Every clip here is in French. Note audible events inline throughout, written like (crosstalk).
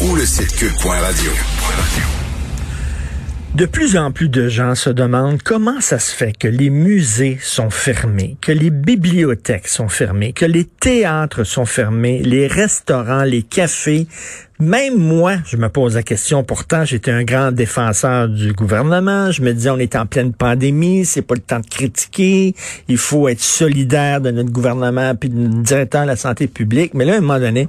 Ou le site. De plus en plus de gens se demandent comment ça se fait que les musées sont fermés, que les bibliothèques sont fermées, que les théâtres sont fermés, les restaurants, les cafés, même moi, je me pose la question. Pourtant, j'étais un grand défenseur du gouvernement. Je me disais, on est en pleine pandémie, c'est pas le temps de critiquer. Il faut être solidaire de notre gouvernement puis de notre directeur de la santé publique. Mais là, à un moment donné,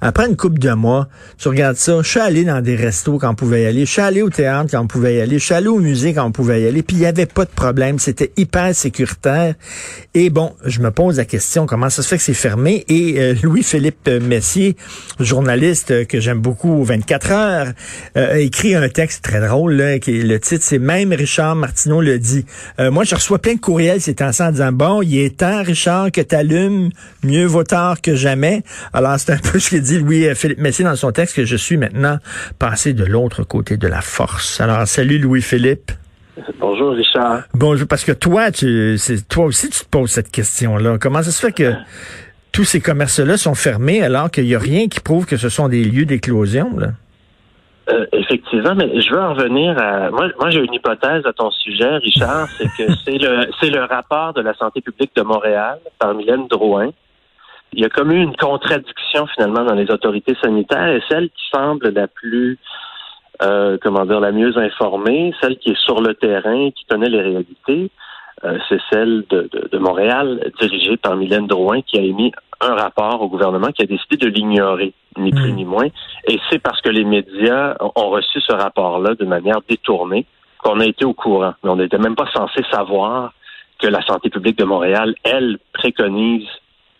après une couple de mois, tu regardes ça. Je suis allé dans des restos quand on pouvait y aller. Je suis allé au théâtre quand on pouvait y aller. Je suis allé au musée quand on pouvait y aller. Puis il y avait pas de problème. C'était hyper sécuritaire. Et bon, je me pose la question, comment ça se fait que c'est fermé? Et euh, Louis-Philippe Messier, journaliste que j'aime beaucoup, 24 heures, euh, a écrit un texte très drôle, là, qui le titre, c'est Même Richard Martineau le dit. Euh, moi, je reçois plein de courriels ces temps en disant, bon, il est temps, Richard, que tu allumes, mieux vaut tard que jamais. Alors, c'est un peu ce que dit Louis-Philippe Messier dans son texte, que je suis maintenant passé de l'autre côté de la force. Alors, salut Louis-Philippe. Bonjour Richard. Bonjour, parce que toi, tu, c'est, toi aussi, tu te poses cette question-là. Comment ça se fait que tous ces commerces-là sont fermés alors qu'il n'y a rien qui prouve que ce sont des lieux d'éclosion. Euh, effectivement, mais je veux en revenir à. Moi, moi j'ai une hypothèse à ton sujet, Richard, c'est que (laughs) c'est le c'est le rapport de la santé publique de Montréal par Mylène Drouin. Il y a comme eu une contradiction finalement dans les autorités sanitaires et celle qui semble la plus euh, comment dire la mieux informée, celle qui est sur le terrain, qui connaît les réalités, euh, c'est celle de, de, Montréal, dirigée par Mylène Drouin, qui a émis un rapport au gouvernement qui a décidé de l'ignorer, ni plus hmm. ni moins. Et c'est parce que les médias ont reçu ce rapport-là de manière détournée qu'on a été au courant. Mais on n'était même pas censé savoir que la santé publique de Montréal, elle, préconise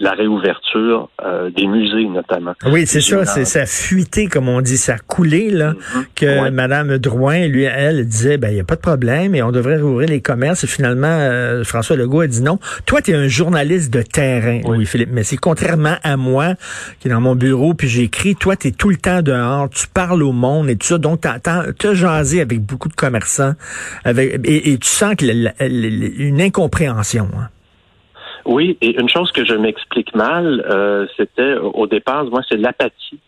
la réouverture euh, des musées notamment. Oui, c'est ça, c'est ça a fuité comme on dit, ça a coulé là mm-hmm. que Mme Madame Drouin lui elle disait ben il y a pas de problème et on devrait rouvrir les commerces et finalement euh, François Legault a dit non. Toi tu es un journaliste de terrain, oui, Philippe, mais c'est contrairement à moi qui est dans mon bureau puis j'écris, toi tu es tout le temps dehors, tu parles au monde et tout ça donc tu as jasé avec beaucoup de commerçants avec et, tu sens qu'il y a une incompréhension. Hein. Oui, et une chose que je m'explique mal, euh, c'était au départ, moi, c'est l'apathie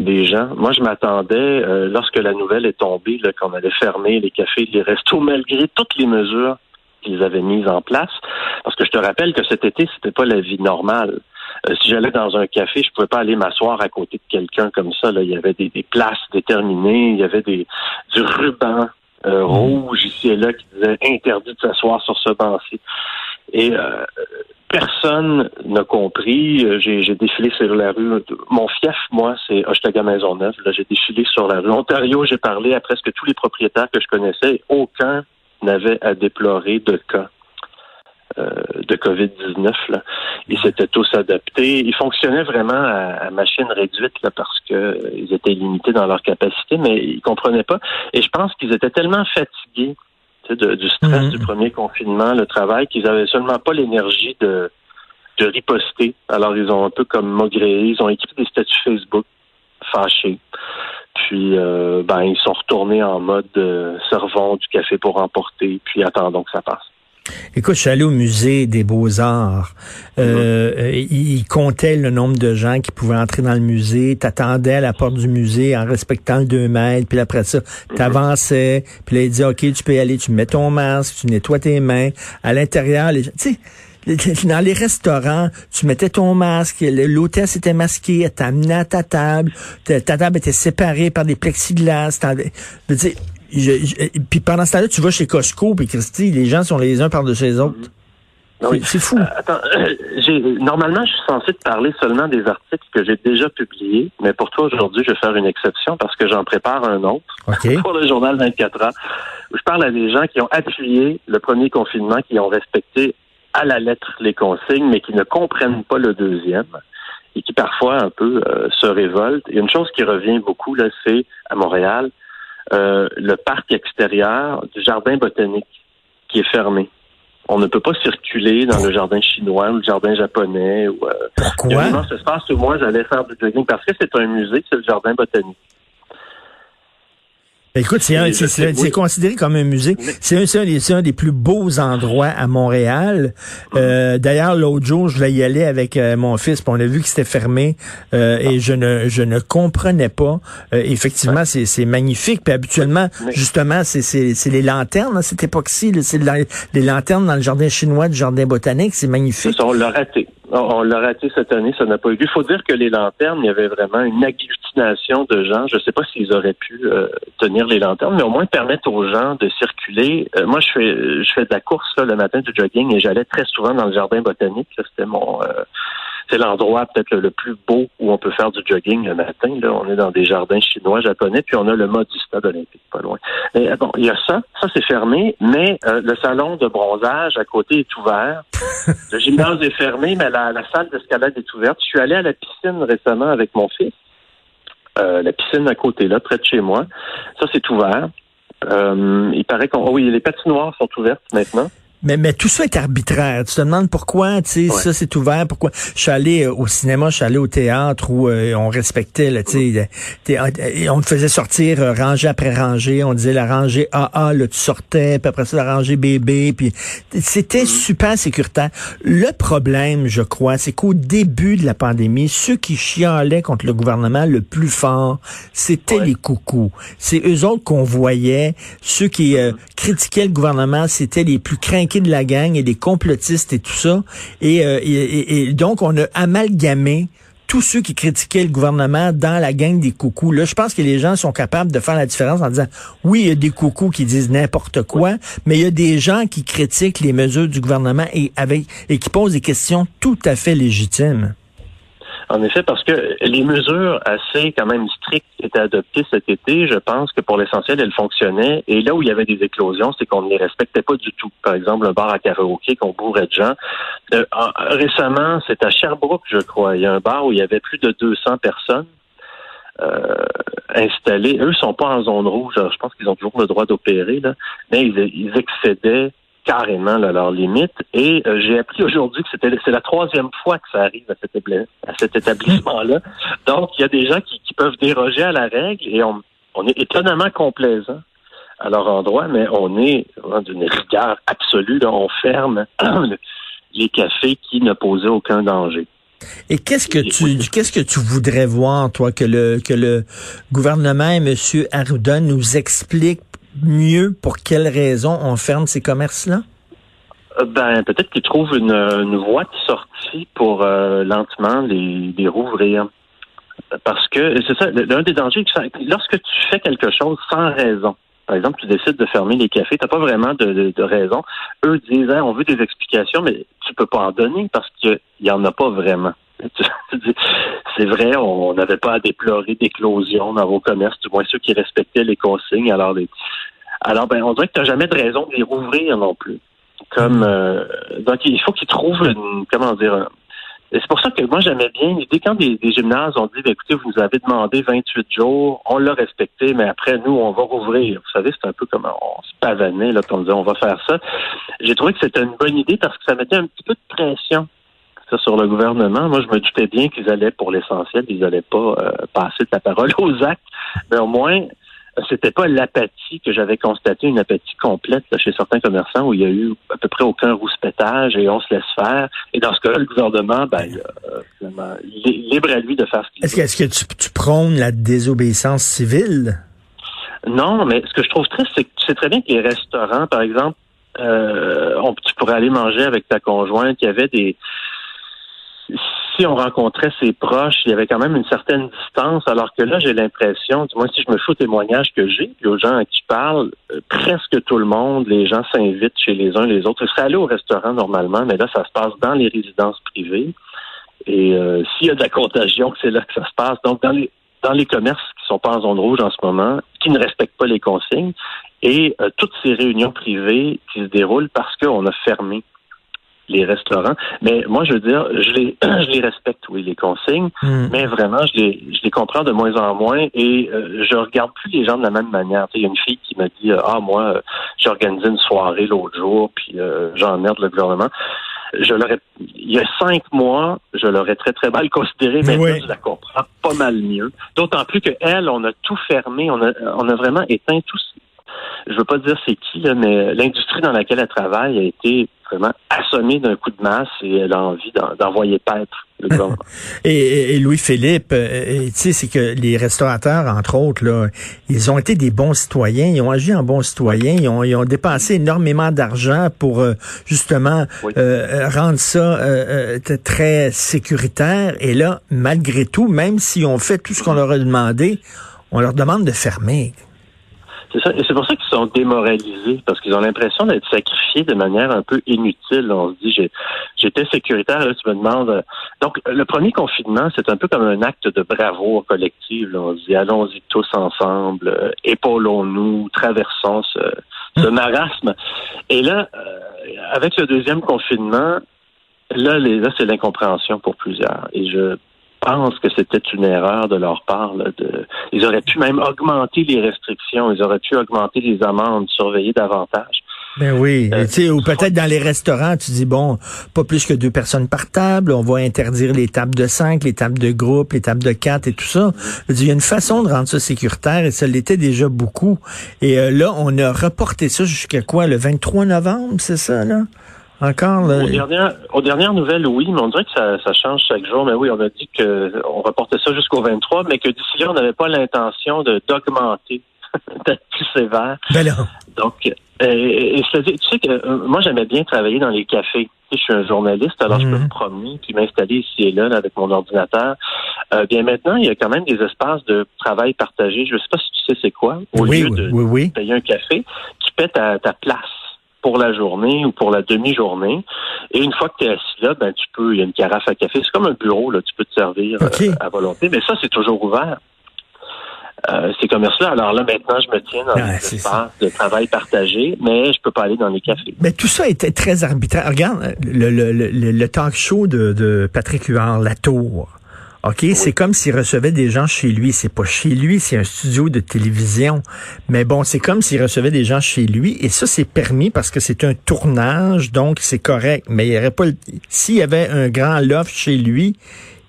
des gens. Moi, je m'attendais, euh, lorsque la nouvelle est tombée, qu'on allait fermer les cafés, les restos, (laughs) malgré toutes les mesures qu'ils avaient mises en place. Parce que je te rappelle que cet été, c'était pas la vie normale. Euh, si j'allais dans un café, je pouvais pas aller m'asseoir à côté de quelqu'un comme ça. Là. Il y avait des, places déterminées, il y avait des du ruban rouge ici et là qui disait interdit de s'asseoir sur ce banc-ci. Et euh, personne n'a compris. Euh, j'ai défilé sur la rue. Mon fief, moi, c'est Hochelaga Maisonneuve. Là, j'ai défilé sur la rue. Ontario, j'ai parlé à presque tous les propriétaires que je connaissais. Aucun n'avait à déplorer de cas euh, de COVID-19. Ils s'étaient tous adaptés. Ils fonctionnaient vraiment à, machine réduite là, parce qu'ils étaient limités dans leur capacité, mais ils comprenaient pas. Et je pense qu'ils étaient tellement fatigués du stress du premier confinement, le travail, qu'ils avaient seulement pas l'énergie de, de riposter. Alors, ils ont un peu comme maugréé, ils ont écrit des statuts Facebook fâchés. Puis, euh, ben, ils sont retournés en mode euh, servons du café pour emporter, puis attendons que ça passe. Écoute, je suis allé au musée des beaux-arts. Euh, euh il comptait le nombre de gens qui pouvaient entrer dans le musée. T'attendais à la porte du musée en respectant le 2 mètres. Puis après ça, t'avançais. Puis là, il dit, OK, tu peux y aller. Tu mets ton masque, tu nettoies tes mains. À l'intérieur, tu sais, dans les restaurants, tu mettais ton masque, l'hôtesse était masqué, elle t'amenait à ta table, ta, table était séparée par des plexiglas. Puis pendant ce temps-là, tu vas chez Costco, puis Christy, les gens sont les uns par-dessus les autres. C'est fou. Euh, attends, euh, normalement, je suis censé te parler seulement des articles que j'ai déjà publiés, mais pour toi aujourd'hui, je vais faire une exception parce que j'en prépare un autre (laughs) pour le journal 24 ans. Où je parle à des gens qui ont appuyé le premier confinement, qui ont respecté à la lettre les consignes, mais qui ne comprennent pas le deuxième et qui parfois un peu euh, se révoltent. Et une chose qui revient beaucoup, là, c'est à Montréal, euh, le parc extérieur du jardin botanique qui est fermé. On ne peut pas circuler dans le jardin chinois ou le jardin japonais. Ou, euh, Pourquoi? Il y a un immense espace où moi j'allais faire du jogging parce que c'est un musée, c'est le jardin botanique. Écoute, c'est oui. considéré comme un musée. C'est un, un un des plus beaux endroits à Montréal. Euh, D'ailleurs, l'autre jour, je voulais y aller avec euh, mon fils, puis on a vu que c'était fermé euh, et je ne je ne comprenais pas. Euh, effectivement, c'est c'est magnifique. Puis habituellement, justement, c'est les lanternes à cette époque-ci. C'est la- les lanternes dans le jardin chinois du jardin botanique. C'est C'est magnifique. ça, on l'a raté. On, l'a raté cette année, ça n'a pas eu lieu. Il faut dire que les lanternes, il y avait vraiment une agglutination de gens. Je ne sais pas s'ils auraient pu euh, tenir les lanternes, mais au moins permettre aux gens de circuler. Euh, moi, je fais je fais de la course le matin du jogging et j'allais très souvent dans le jardin botanique. C'était mon euh, c'est l'endroit peut-être le, le plus beau où on peut faire du jogging le matin. Là, on est dans des jardins chinois, japonais, puis on a le mode du stade olympique, pas loin. Et, bon, il y a ça, ça c'est fermé, mais euh, le salon de bronzage à côté est ouvert. (laughs) Le gymnase est fermé, mais la, la salle d'escalade est ouverte. Je suis allé à la piscine récemment avec mon fils. Euh, la piscine à côté, là, près de chez moi. Ça, c'est ouvert. Euh, il paraît qu'on. oh oui, les patinoires sont ouvertes maintenant. Mais, mais tout ça est arbitraire. Tu te demandes pourquoi, tu sais, Ouais. ça c'est ouvert, pourquoi? Je suis allé euh, au cinéma, je suis allé au théâtre où euh, on respectait, là, tu sais, euh, euh, on te faisait sortir euh, rangée après rangée. On disait la rangée AA, là, tu sortais, puis après ça, la rangée BB, puis c'était super sécuritaire. Le problème, je crois, c'est qu'au début de la pandémie, ceux qui chialaient contre le gouvernement le plus fort, c'était Ouais. les coucous. C'est eux autres qu'on voyait. Ceux qui euh, critiquaient le gouvernement, c'était les plus de la gang et des complotistes et tout ça. Et, euh, et donc, on a amalgamé tous ceux qui critiquaient le gouvernement dans la gang des coucous. Là, je pense que les gens sont capables de faire la différence en disant, oui, il y a des coucous qui disent n'importe quoi, mais il y a des gens qui critiquent les mesures du gouvernement et, avec, et qui posent des questions tout à fait légitimes. En effet, parce que les mesures assez quand même strictes qui étaient adoptées cet été, je pense que pour l'essentiel, elles fonctionnaient. Et là où il y avait des éclosions, c'est qu'on ne les respectait pas du tout. Par exemple, un bar à karaoké qu'on bourrait de gens. Euh, en- récemment, c'est à Sherbrooke, je crois. Il y a un bar où il y avait plus de 200 personnes euh, installées. Eux sont pas en zone rouge. Alors, je pense qu'ils ont toujours le droit d'opérer, là. mais ils, ils excédaient carrément là, leurs limites. Et euh, j'ai appris aujourd'hui que c'était c'est la troisième fois que ça arrive à cet, ébla- à cet établissement-là. Donc, il y a des gens qui, qui peuvent déroger à la règle et on, on est étonnamment complaisant à leur endroit, mais on est d'une rigueur absolue. Là, on ferme (clears throat) les cafés qui ne posaient aucun danger. Et qu'est-ce que tu qu'est-ce que tu voudrais voir, toi, que le que le gouvernement et M. Arruda nous explique mieux pour quelles raisons on ferme ces commerces-là? Euh, Ben, peut-être qu'ils trouvent une, voie de sortie pour euh, lentement les, rouvrir. Parce que c'est ça, l'un des dangers, lorsque tu fais quelque chose sans raison, par exemple, tu décides de fermer les cafés, tu n'as pas vraiment de, raison. Eux disent, Hein, on veut des explications, mais tu peux pas en donner parce qu'il n'y en a pas vraiment. (laughs) C'est vrai, on n'avait pas à déplorer d'éclosion dans vos commerces, du moins ceux qui respectaient les consignes. Alors, les- alors ben, on dirait que tu n'as jamais de raison de les rouvrir non plus. Comme euh, donc il faut qu'ils trouvent une, comment dire un- et c'est pour ça que moi j'aimais bien l'idée quand des, des gymnases ont dit ben, écoutez vous nous avez demandé 28 jours on l'a respecté mais après nous on va rouvrir vous savez c'est un peu comme on se pavanait là puis on disait on va faire ça j'ai trouvé que c'était une bonne idée parce que ça mettait un petit peu de pression sur le gouvernement moi je me doutais bien qu'ils allaient pour l'essentiel ils allaient pas euh, passer de la parole (laughs) aux actes mais au moins c'était pas l'apathie que j'avais constaté, une apathie complète là, chez certains commerçants où il y a eu à peu près aucun rouspétage et on se laisse faire. Et dans ce cas-là, le gouvernement, ben, il, euh, est libre à lui de faire ce qu'il Est-ce que, veut. est-ce que tu, tu prônes la désobéissance civile? Non, mais ce que je trouve triste, c'est que tu sais très bien que les restaurants, par exemple, euh, on, tu pourrais aller manger avec ta conjointe, il y avait des si on rencontrait ses proches, il y avait quand même une certaine distance, alors que là, j'ai l'impression, du moins si je me fais au témoignage que j'ai, puis aux gens à qui je parle, euh, presque tout le monde, les gens s'invitent chez les uns les autres. Ils seraient allés au restaurant normalement, mais là, ça se passe dans les résidences privées. Et euh, s'il y a de la contagion, c'est là que ça se passe. Donc, dans les dans les commerces qui sont pas en zone rouge en ce moment, qui ne respectent pas les consignes, et euh, toutes ces réunions privées qui se déroulent parce qu'on a fermé les restaurants. Mais moi, je veux dire, je les, (clears throat) je les respecte, oui, les consignes, Hmm. mais vraiment, je les, je les comprends de moins en moins et euh, je regarde plus les gens de la même manière. Il y a une fille qui m'a dit, euh, ah, moi, euh, j'ai organisé une soirée l'autre jour, puis euh, j'emmerde le gouvernement. Je l'aurais, il y a cinq mois, je l'aurais très, très mal considéré, mais Oui. je la comprends pas mal mieux. D'autant plus que elle, on a tout fermé, on a, on a vraiment éteint tout. Je veux pas dire c'est qui, là, mais l'industrie dans laquelle elle travaille a été assommée d'un coup de masse et elle a envie d'en- d'envoyer paître le (laughs) gouvernement. Et, Louis-Philippe, euh, tu sais, c'est que les restaurateurs, entre autres, là, ils ont été des bons citoyens, ils ont agi en bons citoyens, ils ont, ils ont dépensé énormément d'argent pour euh, justement Oui. euh, rendre ça euh, très sécuritaire. Et là, malgré tout, même s'ils ont fait tout ce qu'on leur a demandé, on leur demande de fermer. C'est ça. Et c'est pour ça qu'ils sont démoralisés, parce qu'ils ont l'impression d'être sacrifiés de manière un peu inutile. On se dit, j'étais sécuritaire, là, tu me demandes. euh, Donc, le premier confinement, c'est un peu comme un acte de bravoure collective. là. On se dit, allons-y tous ensemble, euh, épaulons-nous, traversons ce, ce marasme. Et là, euh, avec le deuxième confinement, là, les, là, c'est l'incompréhension pour plusieurs. Et je pense que c'était une erreur de leur part. là, de, ils auraient pu même augmenter les restrictions, ils auraient pu augmenter les amendes, surveiller davantage. Ben oui, Euh, sais, ou peut-être dans les restaurants, tu dis bon, pas plus que deux personnes par table, on va interdire les tables de cinq, les tables de groupe, les tables de quatre et tout ça. Il y a une façon de rendre ça sécuritaire et ça l'était déjà beaucoup. Et euh, là, on a reporté ça jusqu'à quoi, le 23 novembre, c'est ça là? Encore là. Aux dernières, aux dernières nouvelles, oui, mais on dirait que ça, ça change chaque jour. Mais oui, on a dit que on reportait ça jusqu'au 23, mais que d'ici là, on n'avait pas l'intention de d'augmenter, (laughs) d'être plus sévère. Ben. Donc, euh, et, et tu sais que euh, moi, j'aimais bien travailler dans les cafés. Je suis un journaliste, alors je peux Mhm. me promener puis m'installer ici et là, là, avec mon ordinateur. Euh, bien maintenant, il y a quand même des espaces de travail partagé. Je ne sais pas si tu sais c'est quoi. Au Oui, lieu oui, de oui, oui. payer un café, tu paies ta, ta place pour la journée ou pour la demi-journée. Et une fois que tu es assis là, ben tu peux, il y a une carafe à café. C'est comme un bureau, là, tu peux te servir euh, à volonté. Mais ça, c'est toujours ouvert. Euh, ces commerces-là. Alors là, maintenant, je me tiens dans Ouais, c'est espaces de travail partagé, mais je peux pas aller dans les cafés. Mais tout ça était très arbitraire. Regarde le, le, le, le talk show de, de Patrick Huard, La Tour. OK, c'est comme s'il recevait des gens chez lui. C'est pas chez lui, c'est un studio de télévision. Mais bon, c'est comme s'il recevait des gens chez lui. Et ça, c'est permis parce que c'est un tournage, donc c'est correct. Mais il y aurait pas le- s'il y avait un grand loft chez lui,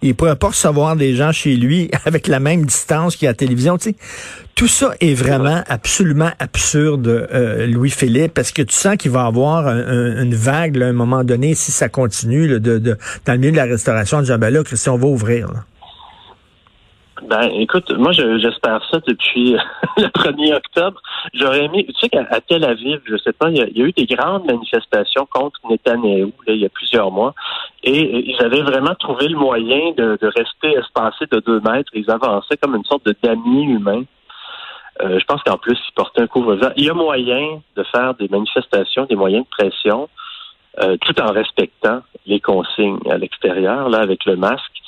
il pourrait pas recevoir des gens chez lui (laughs) avec la même distance qu'il y a à la télévision. Tu sais, tout ça est vraiment absolument absurde, euh, Louis-Philippe, parce que tu sens qu'il va y avoir un- un- une vague là, à un moment donné, si ça continue, là, de, de, dans le milieu de la restauration, de dire, ben là, Christian, on va ouvrir. là. Ben, écoute, moi, je- j'espère ça depuis (laughs) le 1er octobre. J'aurais aimé, tu sais qu'à Tel Aviv, je sais pas, il y, a, eu des grandes manifestations contre Netanyahou, là, il y a plusieurs mois, et euh, ils avaient vraiment trouvé le moyen de, rester espacés de deux mètres. Ils avançaient comme une sorte de damier humain. Euh, je pense qu'en plus, ils portaient un couvre-vent. Il y a moyen de faire des manifestations, des moyens de pression, euh, tout en respectant les consignes à l'extérieur, là, avec le masque.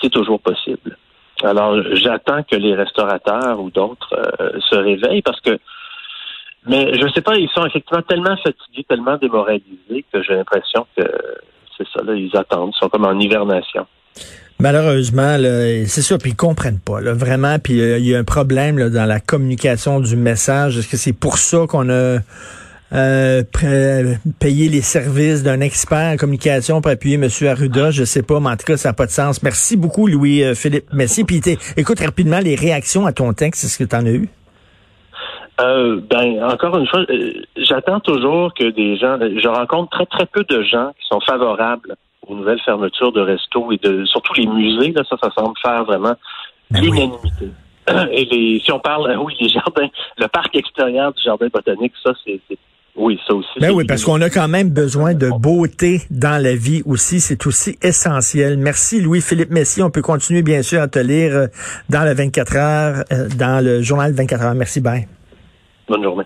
C'est toujours possible. Alors, j'attends que les restaurateurs ou d'autres euh, se réveillent parce que, mais je sais pas, ils sont effectivement tellement fatigués, tellement démoralisés que j'ai l'impression que c'est ça, là, ils attendent, ils sont comme en hivernation. Malheureusement, c'est ça, puis ils comprennent pas, là, vraiment. Puis euh, il y a un problème dans la communication du message. Est-ce que c'est pour ça qu'on a euh, payé les services d'un expert en communication pour appuyer M. Arruda? Je sais pas, mais en tout cas, ça n'a pas de sens. Merci beaucoup, Louis-Philippe Messi. Puis t'es- écoute rapidement les réactions à ton texte. Est-ce que tu en as eu? Euh, ben, encore une fois, euh, j'attends toujours que des gens, je rencontre très très peu de gens qui sont favorables aux nouvelles fermetures de restos et de surtout les musées. Là, ça, ça semble faire vraiment Ben oui. l'unanimité. (clears throat) Et les, si on parle, euh, (laughs) oui, les jardins, le parc extérieur du jardin botanique, ça, c'est- oui, ça aussi. Ben oui, parce qu'on a quand même besoin de beauté dans la vie aussi. C'est aussi essentiel. Merci Louis-Philippe Messier. On peut continuer bien sûr à te lire euh, dans le 24 heures, euh, dans le journal 24 heures. Merci, bye. Bonne journée.